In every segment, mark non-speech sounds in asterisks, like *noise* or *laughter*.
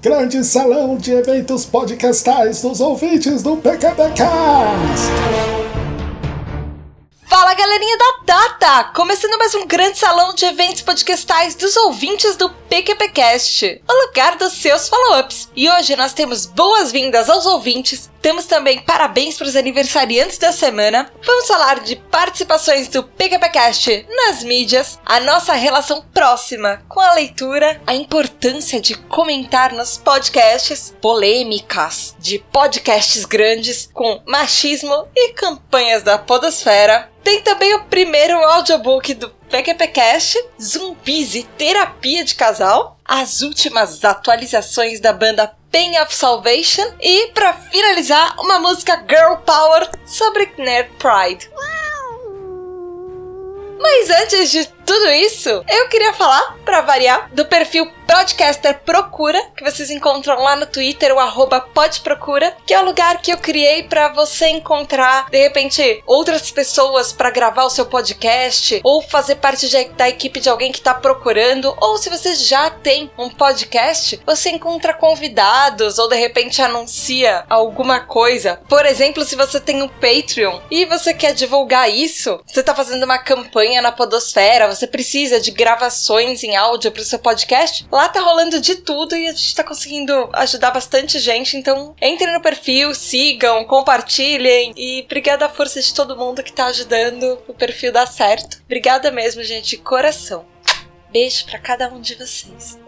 Grande salão de eventos podcastais dos ouvintes do PKPcast. Fala galerinha da Data! Começando mais um grande salão de eventos podcastais dos ouvintes do PQPcast, o lugar dos seus follow-ups. E hoje nós temos boas-vindas aos ouvintes, temos também parabéns para os aniversariantes da semana, vamos falar de participações do PQPcast nas mídias, a nossa relação próxima com a leitura, a importância de comentar nos podcasts, polêmicas de podcasts grandes com machismo e campanhas da podosfera, tem também o primeiro audiobook do PQPcast, Zumbis e Terapia de Casal, as últimas atualizações da banda Pain of Salvation e, para finalizar, uma música Girl Power sobre Nerd Pride. Mas antes de tudo isso, eu queria falar, para variar, do perfil Podcaster Procura, que vocês encontram lá no Twitter, o arroba podprocura, que é o lugar que eu criei para você encontrar, de repente, outras pessoas para gravar o seu podcast, ou fazer parte de, da equipe de alguém que tá procurando, ou se você já tem um podcast, você encontra convidados, ou de repente anuncia alguma coisa. Por exemplo, se você tem um Patreon e você quer divulgar isso, você tá fazendo uma campanha na Podosfera, você precisa de gravações em áudio para o seu podcast, lá tá rolando de tudo e a gente tá conseguindo ajudar bastante gente. Então, entrem no perfil, sigam, compartilhem e obrigada a força de todo mundo que tá ajudando o perfil dar certo. Obrigada mesmo, gente, de coração. Beijo para cada um de vocês.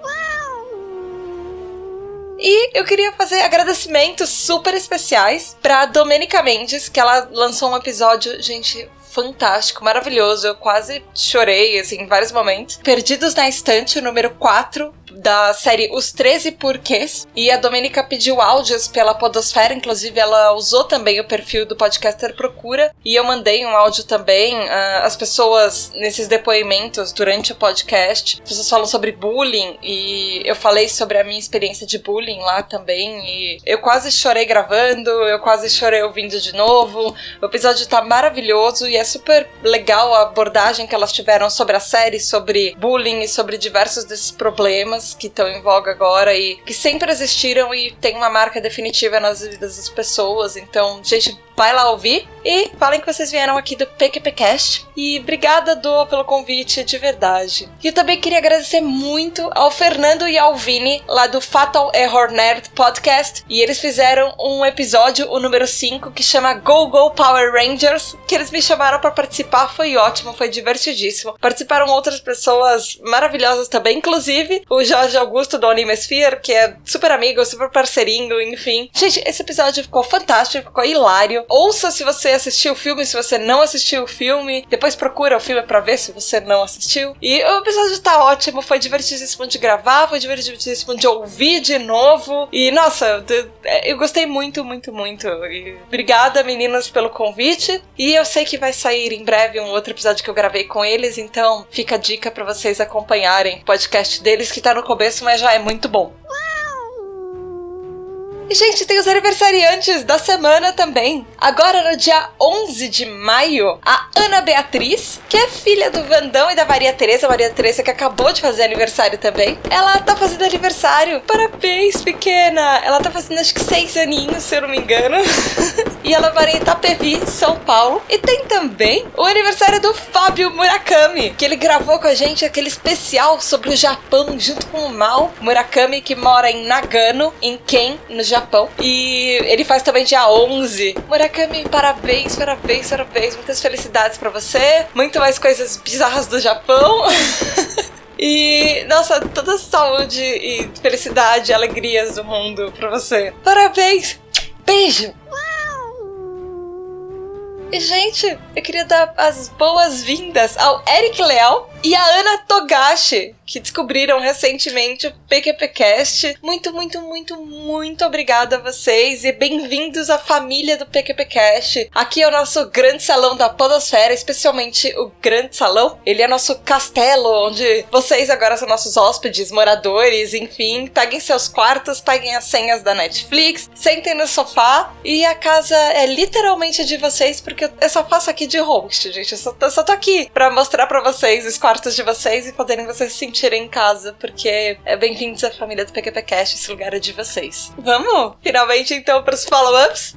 E eu queria fazer agradecimentos super especiais para Domenica Mendes, que ela lançou um episódio, gente, fantástico, maravilhoso. Eu quase chorei, assim, em vários momentos. Perdidos na Estante, o número 4 da série Os 13 Porquês. E a Domenica pediu áudios pela Podosfera, inclusive ela usou também o perfil do podcaster Procura. E eu mandei um áudio também. Uh, as pessoas, nesses depoimentos durante o podcast, as pessoas falam sobre bullying. E eu falei sobre a minha experiência de bullying lá também. E eu quase chorei gravando, eu quase chorei ouvindo de novo. O episódio tá maravilhoso e é super legal a abordagem que elas tiveram sobre a série, sobre bullying e sobre diversos desses problemas que estão em voga agora e que sempre existiram e tem uma marca definitiva nas vidas das pessoas. Então, gente, vai lá ouvir e falem que vocês vieram aqui do PQPcast. E obrigada, Do, pelo convite, de verdade. E eu também queria agradecer muito ao Fernando e ao Vini, lá do Fatal Error Nerd Podcast. E eles fizeram um episódio, o número 5, que chama Go Go Power Rangers, que eles me chamaram para participar. Foi ótimo, foi divertidíssimo. Participaram outras pessoas maravilhosas também, inclusive o Jorge Augusto do Anime Sphere, que é super amigo, super parceirinho, enfim. Gente, esse episódio ficou fantástico, ficou hilário. Ouça se você assistiu o filme, se você não assistiu o filme. Depois procura o filme para ver se você não assistiu. E o episódio tá ótimo, foi divertidíssimo de gravar, foi divertidíssimo de ouvir de novo. E nossa, eu gostei muito, muito, muito. E obrigada, meninas, pelo convite. E eu sei que vai sair em breve um outro episódio que eu gravei com eles, então fica a dica para vocês acompanharem o podcast deles que tá no começo, mas já é muito bom. E, gente, tem os aniversariantes da semana também. Agora, no dia 11 de maio, a Ana Beatriz, que é filha do Vandão e da Maria Tereza, Maria Tereza que acabou de fazer aniversário também. Ela tá fazendo aniversário. Parabéns, pequena! Ela tá fazendo acho que seis aninhos, se eu não me engano. *laughs* e ela mora em Itapevi, São Paulo. E tem também o aniversário do Fábio Murakami, que ele gravou com a gente aquele especial sobre o Japão junto com o Mal Murakami, que mora em Nagano, em Ken, no Japão. Japão. E ele faz também dia 11. Murakami, parabéns, parabéns, parabéns. Muitas felicidades para você. Muito mais coisas bizarras do Japão. *laughs* E, nossa, toda saúde e felicidade e alegrias do mundo pra você. Parabéns! Beijo! E, gente, eu queria dar as boas-vindas ao Eric Leal e a Ana Togashi, que descobriram recentemente o PQPcast. Muito, muito, muito, muito obrigada a vocês e bem-vindos à família do PQPcast. Aqui é o nosso grande salão da Podosfera, especialmente o grande salão. Ele é nosso castelo, onde vocês agora são nossos hóspedes, moradores, enfim. Peguem seus quartos, peguem as senhas da Netflix, sentem no sofá e a casa é literalmente de vocês, porque eu só faço aqui de host, gente. Eu só, eu só tô aqui pra mostrar pra vocês os quartos quartos de vocês e fazerem vocês se sentirem em casa, porque é bem-vindos à família do PQPcast, esse lugar é de vocês. Vamos finalmente então para os follow-ups?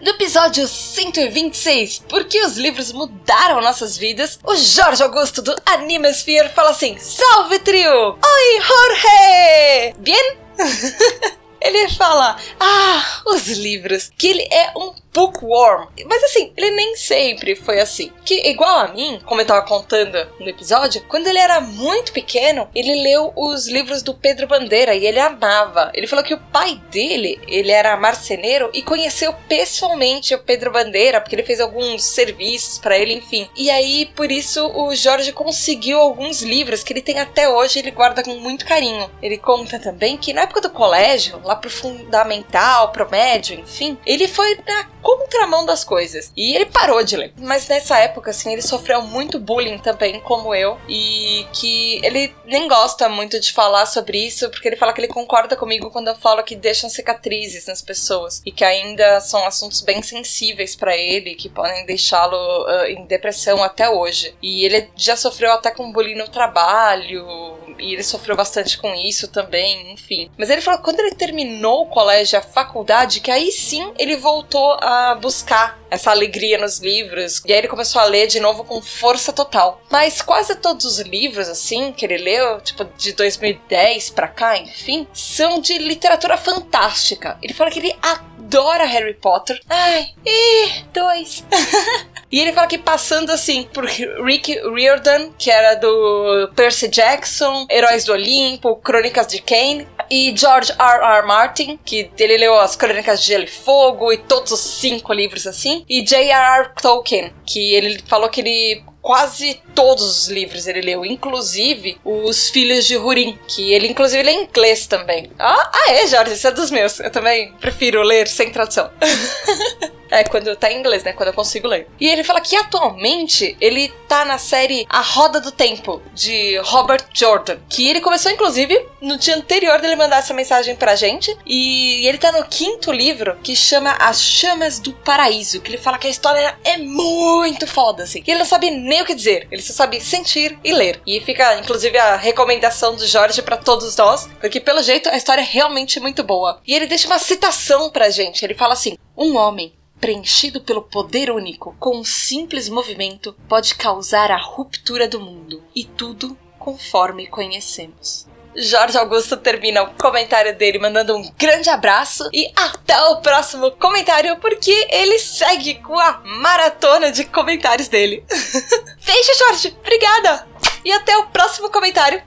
No episódio 126, Por que os livros mudaram nossas vidas? O Jorge Augusto do Animesphere fala assim: Salve trio! Oi, Jorge! Bien? *laughs* ele fala: Ah, os livros, que ele é um bookworm. Mas assim, ele nem sempre foi assim. Que, igual a mim, como eu tava contando no episódio, quando ele era muito pequeno, ele leu os livros do Pedro Bandeira e ele amava. Ele falou que o pai dele, ele era marceneiro e conheceu pessoalmente o Pedro Bandeira, porque ele fez alguns serviços para ele, enfim. E aí, por isso, o Jorge conseguiu alguns livros que ele tem até hoje e ele guarda com muito carinho. Ele conta também que na época do colégio, lá pro fundamental, pro médio, enfim, ele foi na contramão das coisas. E ele parou de ler. Mas nessa época, assim, ele sofreu muito bullying também, como eu. E que ele nem gosta muito de falar sobre isso, porque ele fala que ele concorda comigo quando eu falo que deixam cicatrizes nas pessoas. E que ainda são assuntos bem sensíveis para ele, que podem deixá-lo uh, em depressão até hoje. E ele já sofreu até com bullying no trabalho, e ele sofreu bastante com isso também, enfim. Mas ele falou que quando ele terminou o colégio, a faculdade, que aí sim ele voltou a buscar essa alegria nos livros. E aí ele começou a ler de novo com força total. Mas quase todos os livros, assim, que ele leu, tipo de 2010 pra cá, enfim, são de literatura fantástica. Ele fala que ele adora Harry Potter. Ai, e dois. *laughs* E ele fala que passando assim por Rick Riordan, que era do Percy Jackson, Heróis do Olimpo, Crônicas de Kane, e George R. R. Martin, que ele leu as Crônicas de Gelo e Fogo e todos os cinco livros assim, e J.R.R. Tolkien, que ele falou que ele quase todos os livros ele leu, inclusive os Filhos de Hurin, que ele inclusive lê em inglês também. Ah, ah é, Jorge, esse é dos meus. Eu também prefiro ler sem tradução. *laughs* É, quando tá em inglês, né? Quando eu consigo ler. E ele fala que atualmente ele tá na série A Roda do Tempo, de Robert Jordan. Que ele começou, inclusive, no dia anterior dele mandar essa mensagem pra gente. E ele tá no quinto livro, que chama As Chamas do Paraíso. Que ele fala que a história é muito foda, assim. E ele não sabe nem o que dizer. Ele só sabe sentir e ler. E fica, inclusive, a recomendação do Jorge para todos nós. Porque, pelo jeito, a história é realmente muito boa. E ele deixa uma citação pra gente. Ele fala assim: Um homem preenchido pelo poder único, com um simples movimento, pode causar a ruptura do mundo, e tudo conforme conhecemos. Jorge Augusto termina o comentário dele mandando um grande abraço e até o próximo comentário, porque ele segue com a maratona de comentários dele. *laughs* Beijo, Jorge! Obrigada! E até o próximo comentário.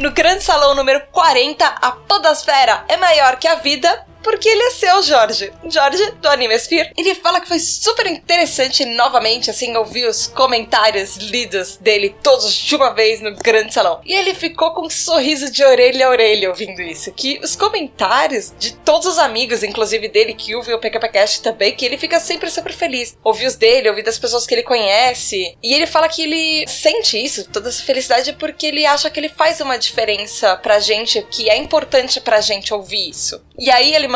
No grande salão número 40, a Podosfera é maior que a vida porque ele é seu, Jorge. Jorge, do Animesphere. Ele fala que foi super interessante novamente, assim, ouvir os comentários lidos dele todos de uma vez no grande salão. E ele ficou com um sorriso de orelha a orelha ouvindo isso. Que os comentários de todos os amigos, inclusive dele, que ouvem o PKPcast também, que ele fica sempre super feliz. Ouvir os dele, ouvir das pessoas que ele conhece. E ele fala que ele sente isso, toda essa felicidade, porque ele acha que ele faz uma diferença pra gente, que é importante pra gente ouvir isso. E aí ele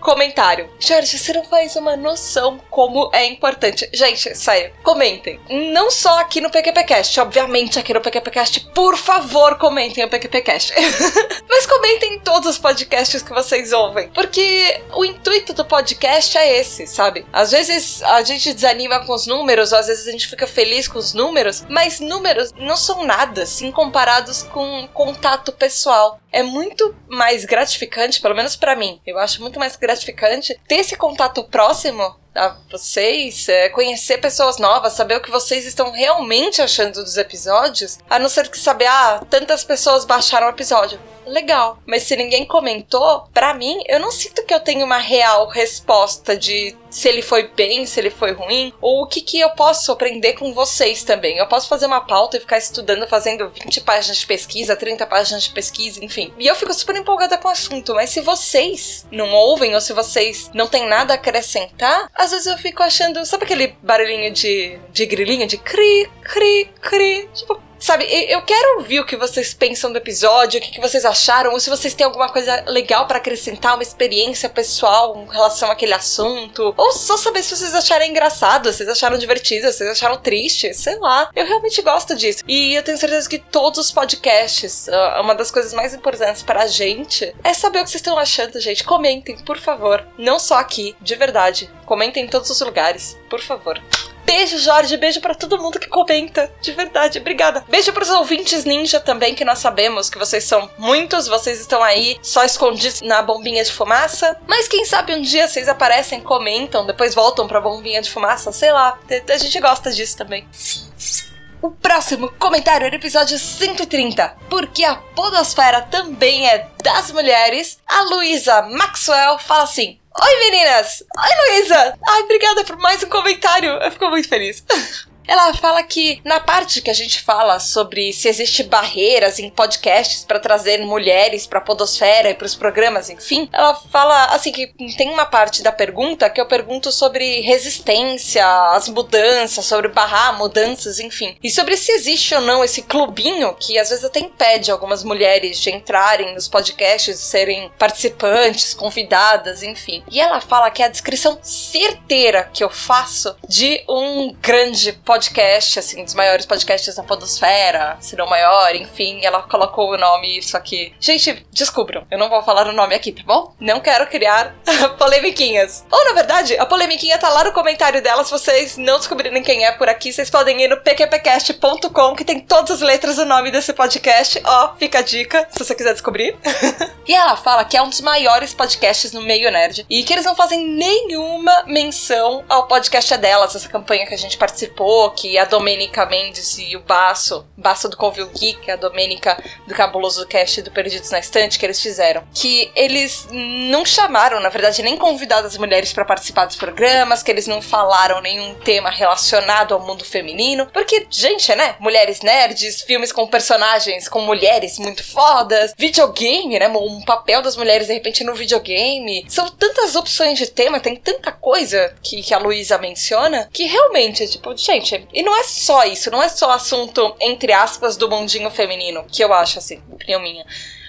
comentário. Jorge, você não faz uma noção como é importante. Gente, sério, comentem. Não só aqui no PQPcast, obviamente aqui no PQPcast, por favor, comentem o PQPcast. *laughs* Mas comentem em todos os podcasts que vocês ouvem, porque o intuito do podcast é esse, sabe? Às vezes a gente desanima com os números, às vezes a gente fica feliz com os números, mas números não são nada, assim, comparados com contato pessoal. É muito mais gratificante, pelo menos para mim. Eu acho muito mais gratificante ter esse contato próximo a vocês, é, conhecer pessoas novas, saber o que vocês estão realmente achando dos episódios, a não ser que saber, ah, tantas pessoas baixaram o episódio. Legal. Mas se ninguém comentou, para mim, eu não sinto que eu tenho uma real resposta de se ele foi bem, se ele foi ruim, ou o que, que eu posso aprender com vocês também. Eu posso fazer uma pauta e ficar estudando, fazendo 20 páginas de pesquisa, 30 páginas de pesquisa, enfim. E eu fico super empolgada com o assunto, mas se vocês não ouvem ou se vocês não têm nada a acrescentar, às vezes eu fico achando, sabe aquele barulhinho de, de grilinho, de cri, cri, cri? Tipo, sabe, eu quero ouvir o que vocês pensam do episódio, o que, vocês acharam, ou se vocês têm alguma coisa legal para acrescentar, uma experiência pessoal em relação àquele assunto, ou só saber se vocês acharam engraçado, se vocês acharam divertido, se vocês acharam triste, sei lá. Eu realmente gosto disso. E eu tenho certeza que todos os podcasts, ah, uma das coisas mais importantes pra gente é saber o que vocês estão achando, gente. Comentem, por favor. Não só aqui, de verdade. Comentem em todos os lugares, por favor. Beijo, Jorge. Beijo para todo mundo que comenta. De verdade, obrigada. Beijo pros ouvintes ninja também, que nós sabemos que vocês são muitos. Vocês estão aí só escondidos na bombinha de fumaça. Mas quem sabe um dia vocês aparecem, comentam, depois voltam pra bombinha de fumaça. Sei lá. A gente gosta disso também. O próximo comentário é o episódio 130. Porque a podosfera também é das mulheres. A Luísa Maxwell fala assim: Oi meninas! Oi Luísa! Ai, obrigada por mais um comentário. Eu fico muito feliz. *laughs* Ela fala que na parte que a gente fala sobre se existe barreiras em podcasts para trazer mulheres para podosfera e para os programas, enfim, ela fala assim que tem uma parte da pergunta que eu pergunto sobre resistência às mudanças, sobre barrar mudanças, enfim, e sobre se existe ou não esse clubinho que às vezes até impede algumas mulheres de entrarem nos podcasts, serem participantes, convidadas, enfim. E ela fala que é a descrição certeira que eu faço de um grande podcast podcast, assim, dos maiores podcasts da Podosfera, se não maior, enfim, ela colocou o nome, isso aqui. Gente, descubram, eu não vou falar o nome aqui, tá bom? Não quero criar *laughs* polemiquinhas. Ou, na verdade, a polemiquinha tá lá no comentário dela, se vocês não descobrirem quem é por aqui, vocês podem ir no pqpcast.com, que tem todas as letras do nome desse podcast. Ó, fica a dica, se você quiser descobrir. *laughs* e ela fala que é um dos maiores podcasts no meio nerd, e que eles não fazem nenhuma menção ao podcast delas, essa campanha que a gente participou, que a Domênica Mendes e o Baço, Baço do Convil Geek, a Domênica do Cabuloso Cast do Perdidos na Estante, que eles fizeram. Que eles não chamaram, na verdade, nem convidadas mulheres para participar dos programas, que eles não falaram nenhum tema relacionado ao mundo feminino. Porque, gente, né? Mulheres nerds, filmes com personagens com mulheres muito fodas, videogame, né? Um papel das mulheres de repente no videogame. São tantas opções de tema, tem tanta coisa que, que a Luísa menciona, que realmente, tipo, gente, e não é só isso, não é só assunto, entre aspas, do mundinho feminino, que eu acho, assim, opinião minha.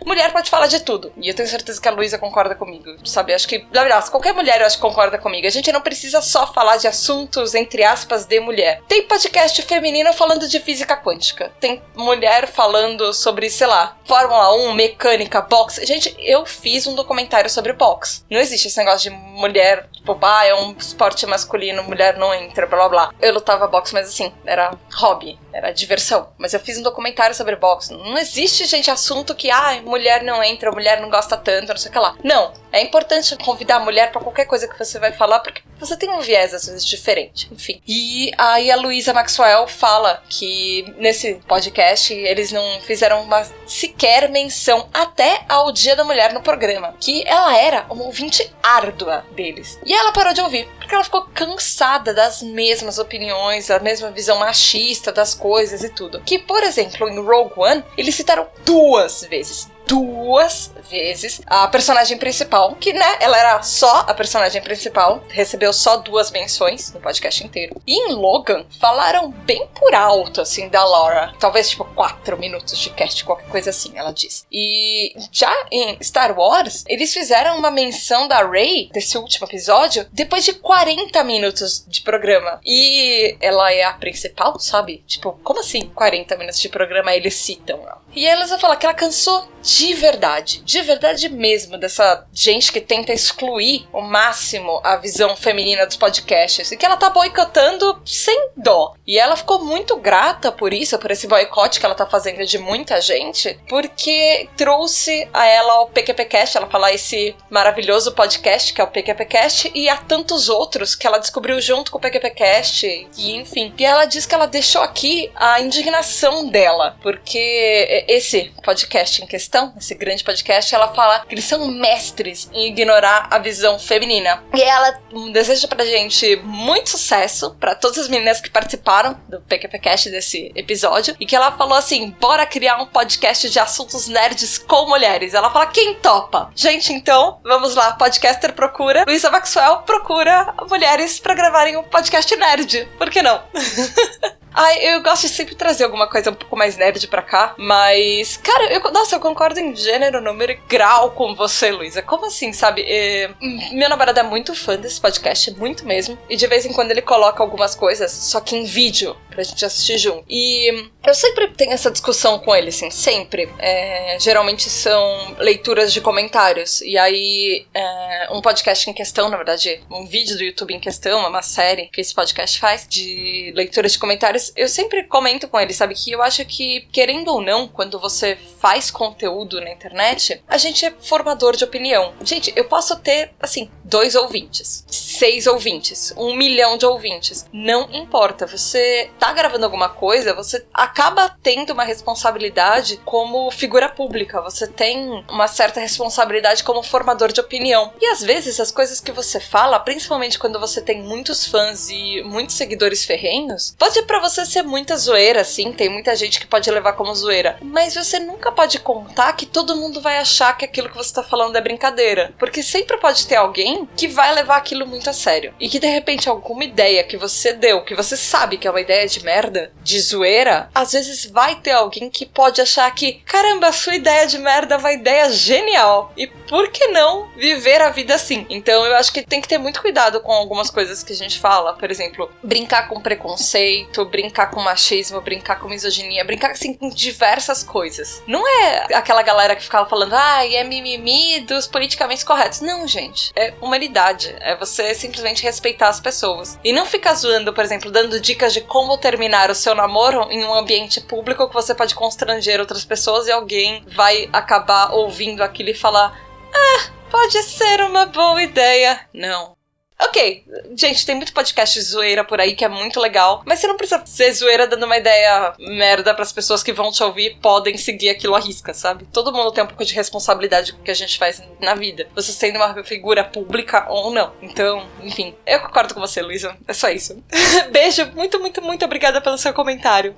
Mulher pode falar de tudo. E eu tenho certeza que a Luísa concorda comigo. Sabe? Acho que, verdade, qualquer mulher eu acho que concorda comigo. A gente não precisa só falar de assuntos, entre aspas, de mulher. Tem podcast feminino falando de física quântica. Tem mulher falando sobre, sei lá, Fórmula 1, mecânica, boxe. Gente, eu fiz um documentário sobre boxe. Não existe esse negócio de mulher, tipo, ah, é um esporte masculino, mulher não entra, blá blá blá. Eu lutava boxe, mas assim, era hobby, era diversão. Mas eu fiz um documentário sobre boxe. Não existe, gente, assunto que, ah, mulher não entra, mulher não gosta tanto, não sei o que lá. Não. É importante convidar a mulher para qualquer coisa que você vai falar, porque você tem um viés às vezes diferente. Enfim. E aí a Luísa Maxwell fala que nesse podcast eles não fizeram uma sequer menção até ao Dia da Mulher no programa. Que ela era uma ouvinte árdua deles. E ela parou de ouvir, porque ela ficou cansada das mesmas opiniões, da mesma visão machista das coisas e tudo. Que, por exemplo, em Rogue One, eles citaram duas vezes duas vezes a personagem principal, que, né, ela era só a personagem principal, recebeu só duas menções no podcast inteiro. E em Logan, falaram bem por alto, assim, da Laura. Talvez, tipo, quatro minutos de cast, qualquer coisa assim, ela disse. E já em Star Wars, eles fizeram uma menção da Rey, desse último episódio, depois de 40 minutos de programa. E ela é a principal, sabe? Tipo, como assim 40 minutos de programa eles citam ela? E elas vão falar que ela cansou de verdade, de verdade mesmo, dessa gente que tenta excluir o máximo a visão feminina dos podcasts e que ela tá boicotando sem dó. E ela ficou muito grata por isso, por esse boicote que ela tá fazendo de muita gente, porque trouxe a ela o PQPcast, ela falar esse maravilhoso podcast que é o PQPcast e há tantos outros que ela descobriu junto com o PQPcast e enfim. E ela diz que ela deixou aqui a indignação dela, porque esse podcast em questão, esse grande podcast, ela fala que eles são mestres em ignorar a visão feminina. E ela deseja pra gente muito sucesso para todas as meninas que participaram do PQPcast desse episódio e que ela falou assim: bora criar um podcast de assuntos nerds com mulheres. Ela fala: quem topa? Gente, então, vamos lá, podcaster procura, Luísa Maxwell procura mulheres para gravarem um podcast nerd. Por que não? *laughs* Ai, eu gosto de sempre trazer alguma coisa um pouco mais nerd pra cá, mas, cara, eu, nossa, eu concordo em gênero, número e grau com você, Luísa. Como assim, sabe? É, meu namorado é muito fã desse podcast, muito mesmo, e de vez em quando ele coloca algumas coisas, só que em vídeo, pra gente assistir junto. E eu sempre tenho essa discussão com ele, assim, sempre. É, geralmente são leituras de comentários, e aí é, um podcast em questão, na verdade, um vídeo do YouTube em questão, uma série que esse podcast faz, de leituras de comentários, eu sempre comento com ele, sabe, que eu acho que, querendo ou não, quando você faz conteúdo na internet, a gente é formador de opinião. Gente, eu posso ter, assim, dois ouvintes, seis ouvintes, um milhão de ouvintes. Não importa, você tá gravando alguma coisa, você acaba tendo uma responsabilidade como figura pública, você tem uma certa responsabilidade como formador de opinião. E às vezes as coisas que você fala, principalmente quando você tem muitos fãs e muitos seguidores ferrenhos, pode para você ser muita zoeira, sim, tem muita gente que pode levar como zoeira, mas você nunca pode contar que todo mundo vai achar que aquilo que você tá falando é brincadeira, porque sempre pode ter alguém que vai levar aquilo muito a sério e que de repente alguma ideia que você deu, que você sabe que é uma ideia de merda, de zoeira, às vezes vai ter alguém que pode achar que, caramba, sua ideia de merda é uma ideia genial e por que não viver a vida assim? Então eu acho que tem que ter muito cuidado com algumas coisas que a gente fala, por exemplo, brincar com preconceito, brincar com machismo, brincar com misoginia, brincar assim com diversas coisas. Não é aquela galera que ficava falando, ah, é mimimi dos politicamente corretos. Não, gente. É humanidade. É você simplesmente respeitar as pessoas. E não ficar zoando, por exemplo, dando dicas de como terminar o seu namoro em um ambiente público que você pode constranger outras pessoas e alguém vai acabar ouvindo aquilo e falar: Ah, pode ser uma boa ideia. Não. Ok, gente, tem muito podcast zoeira por aí que é muito legal, mas você não precisa ser zoeira dando uma ideia merda para as pessoas que vão te ouvir podem seguir aquilo à risca, sabe? Todo mundo tem um pouco de responsabilidade com o que a gente faz na vida, você sendo uma figura pública ou não. Então, enfim, eu concordo com você, Luísa. É só isso. *laughs* Beijo, muito, muito, muito obrigada pelo seu comentário.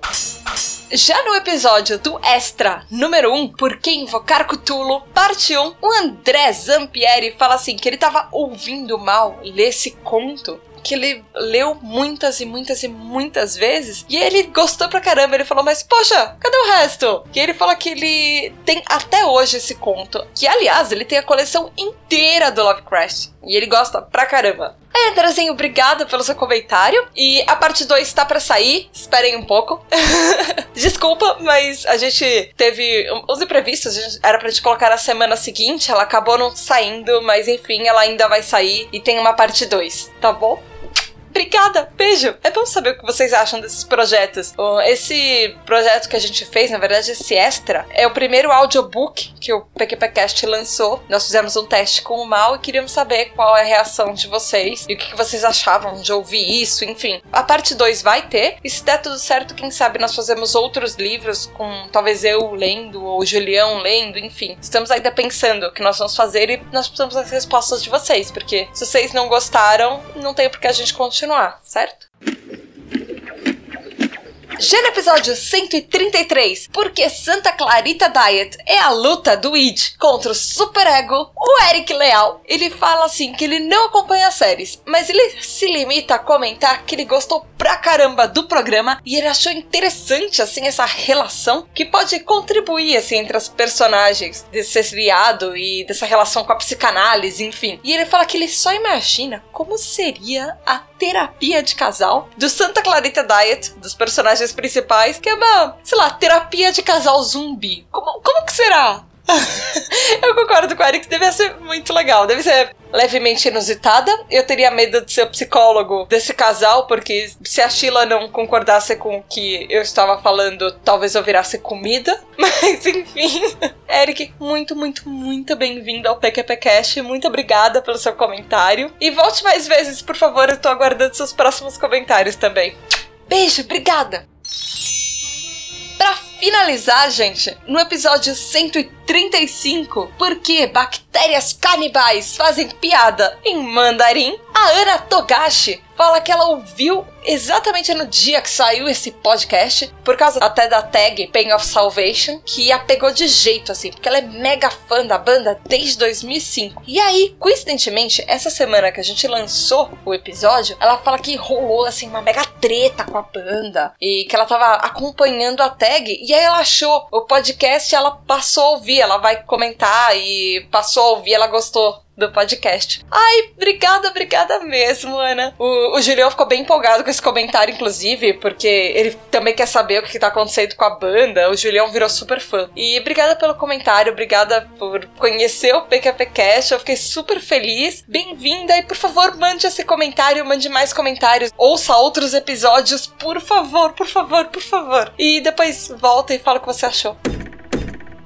Já no episódio do Extra número 1, Por que Invocar Cthulhu, parte 1, o André Zampieri fala assim que ele tava ouvindo mal ler esse conto que ele leu muitas e muitas e muitas vezes e ele gostou pra caramba. Ele falou, mas poxa, cadê o resto? E ele fala que ele tem até hoje esse conto, que aliás ele tem a coleção inteira do Lovecraft e ele gosta pra caramba. É, Andrezinho, obrigada pelo seu comentário. E a parte 2 tá para sair. Esperem um pouco. *laughs* Desculpa, mas a gente teve os imprevistos. Era pra gente colocar na semana seguinte. Ela acabou não saindo, mas enfim, ela ainda vai sair. E tem uma parte 2, tá bom? Obrigada, beijo. É bom saber o que vocês acham desses projetos. Esse projeto que a gente fez, na verdade, esse extra, é o primeiro audiobook que o PQPcast lançou. Nós fizemos um teste com o Mal e queríamos saber qual é a reação de vocês e o que vocês achavam de ouvir isso, enfim. A parte 2 vai ter, e se der tudo certo, quem sabe nós fazemos outros livros com talvez eu lendo ou Julião lendo, enfim. Estamos ainda pensando o que nós vamos fazer e nós precisamos das respostas de vocês, porque se vocês não gostaram, não tem por que a gente continuar continuar, certo? Já no episódio 133, porque Santa Clarita Diet é a luta do Id contra o superego, o Eric Leal, ele fala assim que ele não acompanha as séries, mas ele se limita a comentar que ele gostou pra caramba do programa e ele achou interessante assim essa relação que pode contribuir assim entre as personagens desse seriado e dessa relação com a psicanálise, enfim. E ele fala que ele só imagina como seria a terapia de casal do Santa Clarita Diet, dos personagens principais, que é uma, sei lá, terapia de casal zumbi. Como, como que será? *laughs* eu concordo com o Eric, deve ser muito legal, deve ser levemente inusitada. Eu teria medo de ser o psicólogo desse casal, porque se a Sheila não concordasse com o que eu estava falando, talvez eu virasse comida. *laughs* Mas enfim. Eric, muito, muito, muito bem-vindo ao PQPcast. Muito obrigada pelo seu comentário. E volte mais vezes, por favor, eu tô aguardando seus próximos comentários também. Beijo, obrigada! Pra finalizar, gente, no episódio 135, por que bactérias canibais fazem piada em mandarim? A Ana Togashi fala que ela ouviu exatamente no dia que saiu esse podcast, por causa até da tag Pain of Salvation, que a pegou de jeito, assim, porque ela é mega fã da banda desde 2005. E aí, coincidentemente, essa semana que a gente lançou o episódio, ela fala que rolou, assim, uma mega treta com a banda, e que ela tava acompanhando a tag, e aí ela achou o podcast, ela passou a ouvir, ela vai comentar e passou a ouvir, ela gostou do podcast. Ai, obrigada, obrigada mesmo, Ana. O, o Julião ficou bem empolgado com esse comentário, inclusive, porque ele também quer saber o que tá acontecendo com a banda. O Julião virou super fã. E obrigada pelo comentário, obrigada por conhecer o PQPcast. Eu fiquei super feliz. Bem-vinda e, por favor, mande esse comentário, mande mais comentários. Ouça outros episódios, por favor, por favor, por favor. E depois volta e fala o que você achou.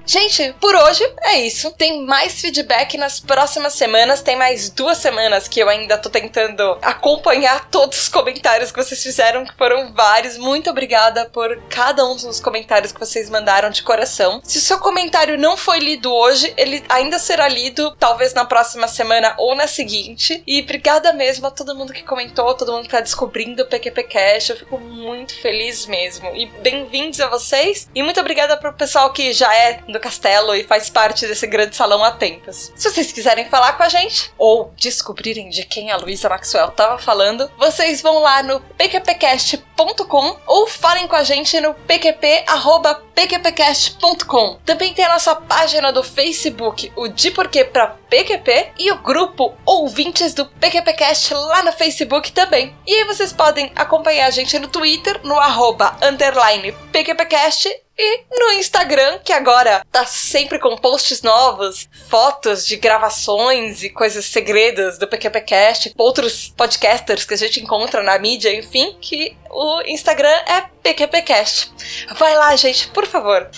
Gente, por hoje é isso. Tem mais feedback nas próximas semanas. Tem mais duas semanas que eu ainda tô tentando acompanhar todos os comentários que vocês fizeram, que foram vários. Muito obrigada por cada um dos comentários que vocês mandaram de coração. Se o seu comentário não foi lido hoje, ele ainda será lido, talvez na próxima semana ou na seguinte. E obrigada mesmo a todo mundo que comentou, todo mundo que tá descobrindo o PQP Cash. Eu fico muito feliz mesmo. E bem-vindos a vocês. E muito obrigada pro pessoal que já é do castelo e faz parte desse grande salão há tempos. Se vocês quiserem falar com a gente ou descobrirem de quem a Luísa Maxwell estava falando, vocês vão lá no pqpcast.com ou falem com a gente no pqp@pqpcast.com. Também tem a nossa página do Facebook, o De Porquê para PQP e o grupo Ouvintes do PQPcast lá no Facebook também. E aí vocês podem acompanhar a gente no Twitter, no arroba underline PQPcast e no Instagram, que agora tá sempre com posts novos, fotos de gravações e coisas segredas do PQPcast, outros podcasters que a gente encontra na mídia, enfim, que o Instagram é PQPcast. Vai lá, gente, por favor.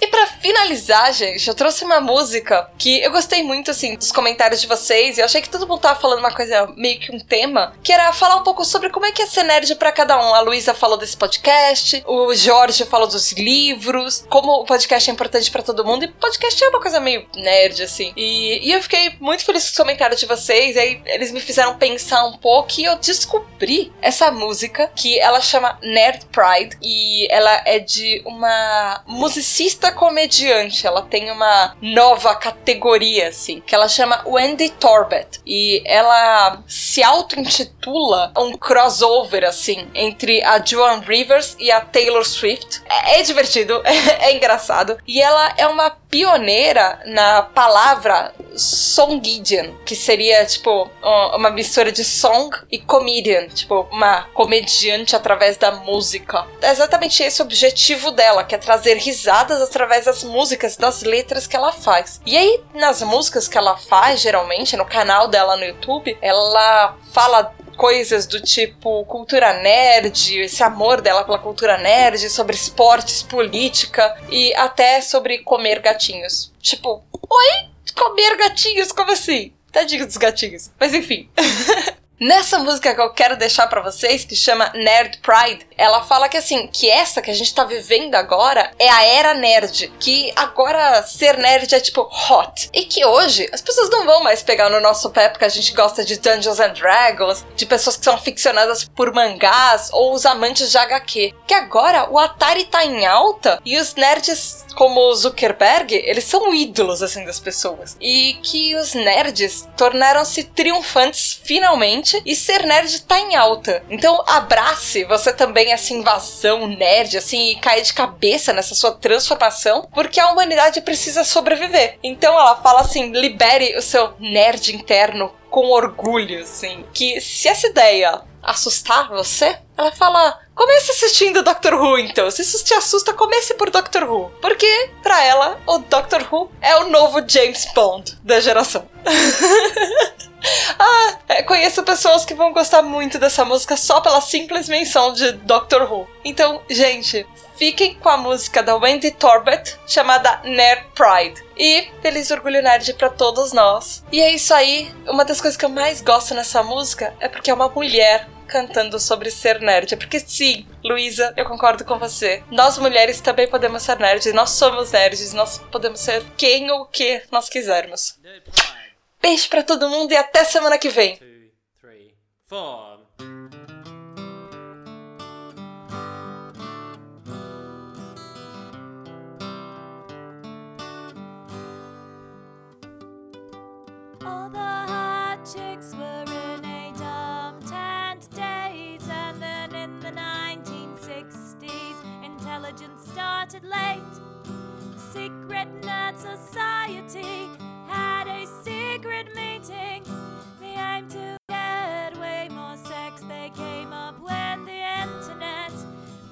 E para finalizar, gente, eu trouxe uma música que eu gostei muito, assim, dos comentários de vocês. E eu achei que todo mundo tava falando uma coisa, meio que um tema, que era falar um pouco sobre como é que é ser nerd pra cada um. A Luísa falou desse podcast, o Jorge falou dos livros, como o podcast é importante para todo mundo. E podcast é uma coisa meio nerd, assim. E, e eu fiquei muito feliz com os comentários de vocês. Aí eles me fizeram pensar um pouco e eu descobri essa música que ela chama Nerd Pride. E ela é de uma musicista comediante. Ela tem uma nova categoria, assim, que ela chama Wendy Torbett. E ela se auto-intitula um crossover, assim, entre a Joan Rivers e a Taylor Swift. É, é divertido, é, *laughs* é engraçado. E ela é uma pioneira na palavra songidian, que seria tipo uma mistura de song e comedian, tipo uma comediante através da música. É exatamente esse o objetivo dela, que é trazer risadas através das músicas, das letras que ela faz. E aí nas músicas que ela faz, geralmente no canal dela no YouTube, ela fala coisas do tipo cultura nerd, esse amor dela pela cultura nerd, sobre esportes, política e até sobre comer gatinhos. Tipo, oi? Comer gatinhos? Como assim? Tadinho dos gatinhos. Mas enfim. *laughs* Nessa música que eu quero deixar para vocês, que chama Nerd Pride, ela fala que assim, que essa que a gente tá vivendo agora é a era nerd, que agora ser nerd é tipo hot. E que hoje as pessoas não vão mais pegar no nosso pé porque a gente gosta de Dungeons and Dragons, de pessoas que são ficcionadas por mangás ou os amantes de HQ. Que agora o Atari tá em alta e os nerds como Zuckerberg, eles são ídolos assim das pessoas. E que os nerds tornaram-se triunfantes finalmente e ser nerd tá em alta. Então abrace você também essa invasão nerd, assim, e caia de cabeça nessa sua transformação, porque a humanidade precisa sobreviver. Então ela fala assim: libere o seu nerd interno com orgulho, assim. Que se essa ideia assustar você, ela fala: comece assistindo Doctor Who, então. Se isso te assusta, comece por Doctor Who. Porque, pra ela, o Doctor Who é o novo James Bond da geração. *laughs* *laughs* ah, é, conheço pessoas que vão gostar muito dessa música só pela simples menção de Doctor Who. Então, gente, fiquem com a música da Wendy Torbett chamada Nerd Pride. E feliz orgulho nerd para todos nós. E é isso aí. Uma das coisas que eu mais gosto nessa música é porque é uma mulher cantando sobre ser nerd. Porque sim, Luísa, eu concordo com você. Nós mulheres também podemos ser nerds, nós somos nerds, nós podemos ser quem ou o que nós quisermos. Beijo para todo mundo e até semana que vem. Two, three, started late secret nerd society secret meeting. The aim to get way more sex. They came up when the internet.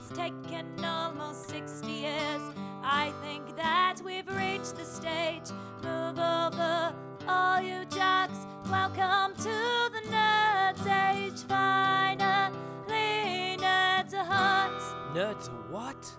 It's taken almost 60 years. I think that we've reached the stage. Move over, all you jocks. Welcome to the nerds age. Finally, nerds are hot. Nerds are what?